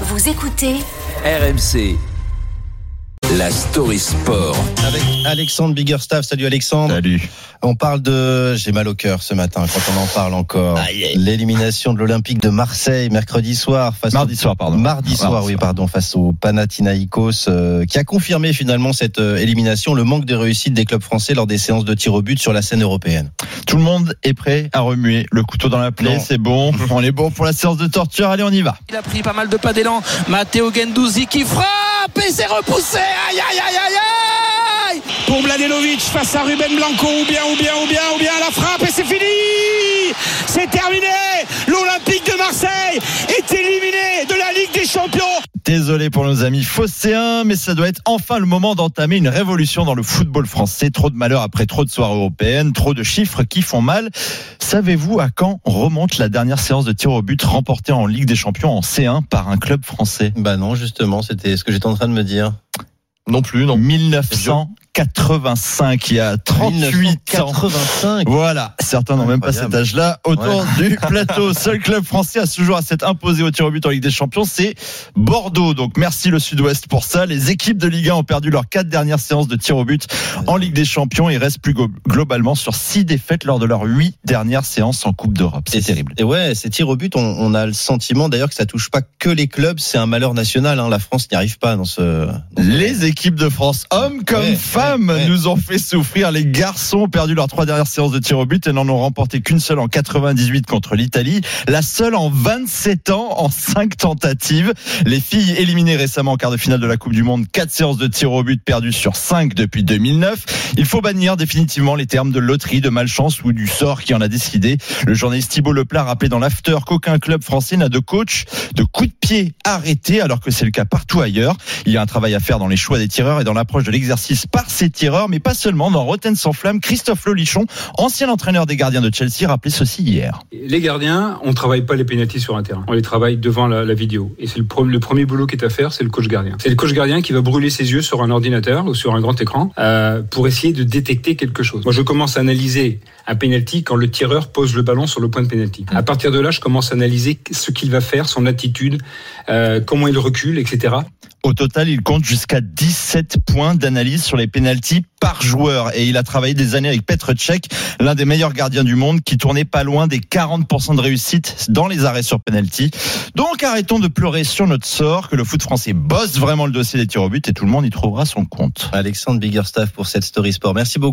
Vous écoutez RMC. La story sport. Avec Alexandre Biggerstaff. Salut Alexandre. Salut. On parle de. J'ai mal au cœur ce matin quand on en parle encore. L'élimination de l'Olympique de Marseille mercredi soir face Mardi au... soir, pardon. Mardi soir, oui, pardon, face au Panathinaikos, euh, qui a confirmé finalement cette euh, élimination, le manque de réussite des clubs français lors des séances de tir au but sur la scène européenne. Tout le monde est prêt à remuer le couteau dans la plaie. C'est bon. On est bon pour la séance de torture. Allez, on y va. Il a pris pas mal de pas d'élan. Matteo Gendouzi qui frappe et c'est repoussé. Aïe aïe aïe aïe aïe Pour Mladenovic face à Ruben Blanco ou bien ou bien ou bien ou bien la frappe et c'est fini. C'est terminé. L'Olympique Désolé pour nos amis phocéens, mais ça doit être enfin le moment d'entamer une révolution dans le football français. Trop de malheur après trop de soirées européennes, trop de chiffres qui font mal. Savez-vous à quand remonte la dernière séance de tir au but remportée en Ligue des Champions en C1 par un club français? Bah non, justement, c'était ce que j'étais en train de me dire. Non plus, non. 1985, il y a 38 ans. 1985. Voilà, certains n'ont même pas cet âge-là. Autour du plateau, seul club français à ce jour à s'être imposé au tir au but en Ligue des Champions, c'est Bordeaux. Donc merci le Sud-Ouest pour ça. Les équipes de Ligue 1 ont perdu leurs quatre dernières séances de tir au but en Ligue des Champions et restent plus globalement sur six défaites lors de leurs huit dernières séances en Coupe d'Europe. C'est terrible. Et ouais, ces tirs au but, on, on a le sentiment d'ailleurs que ça touche pas que les clubs, c'est un malheur national. Hein. La France n'y arrive pas dans ce. dans Les équipes de France, hommes comme Ouais, femmes, ouais, ouais. nous ont fait souffrir. Les garçons ont perdu leurs trois dernières séances de tir au but et n'en ont remporté qu'une seule en 98 contre l'Italie. La seule en 27 ans en cinq tentatives. Les filles éliminées récemment en quart de finale de la Coupe du Monde, quatre séances de tir au but perdues sur cinq depuis 2009. Il faut bannir définitivement les termes de loterie, de malchance ou du sort qui en a décidé. Le journaliste Thibault Leplat rappelait dans l'after qu'aucun club français n'a de coach de coup de pied arrêté alors que c'est le cas partout ailleurs. Il y a un travail à faire dans les choix des tireurs et dans l'approche de l'exercice par ces tireurs, mais pas seulement. Dans Rotten sans flamme, Christophe Lolichon, ancien entraîneur des gardiens de Chelsea, rappelait ceci hier. Les gardiens, on travaille pas les pénalties sur un terrain. On les travaille devant la, la vidéo. Et c'est le, pre- le premier boulot qui est à faire, c'est le coach gardien. C'est le coach gardien qui va brûler ses yeux sur un ordinateur ou sur un grand écran euh, pour essayer de détecter quelque chose. Moi, je commence à analyser un penalty quand le tireur pose le ballon sur le point de penalty. À partir de là, je commence à analyser ce qu'il va faire, son attitude, euh, comment il recule, etc. Au total, il compte jusqu'à 17 points d'analyse sur les pénalties par joueur. Et il a travaillé des années avec Petr Cech, l'un des meilleurs gardiens du monde, qui tournait pas loin des 40% de réussite dans les arrêts sur pénalty. Donc arrêtons de pleurer sur notre sort, que le foot français bosse vraiment le dossier des tirs au but et tout le monde y trouvera son compte. Alexandre Biggerstaff pour cette story sport. Merci beaucoup.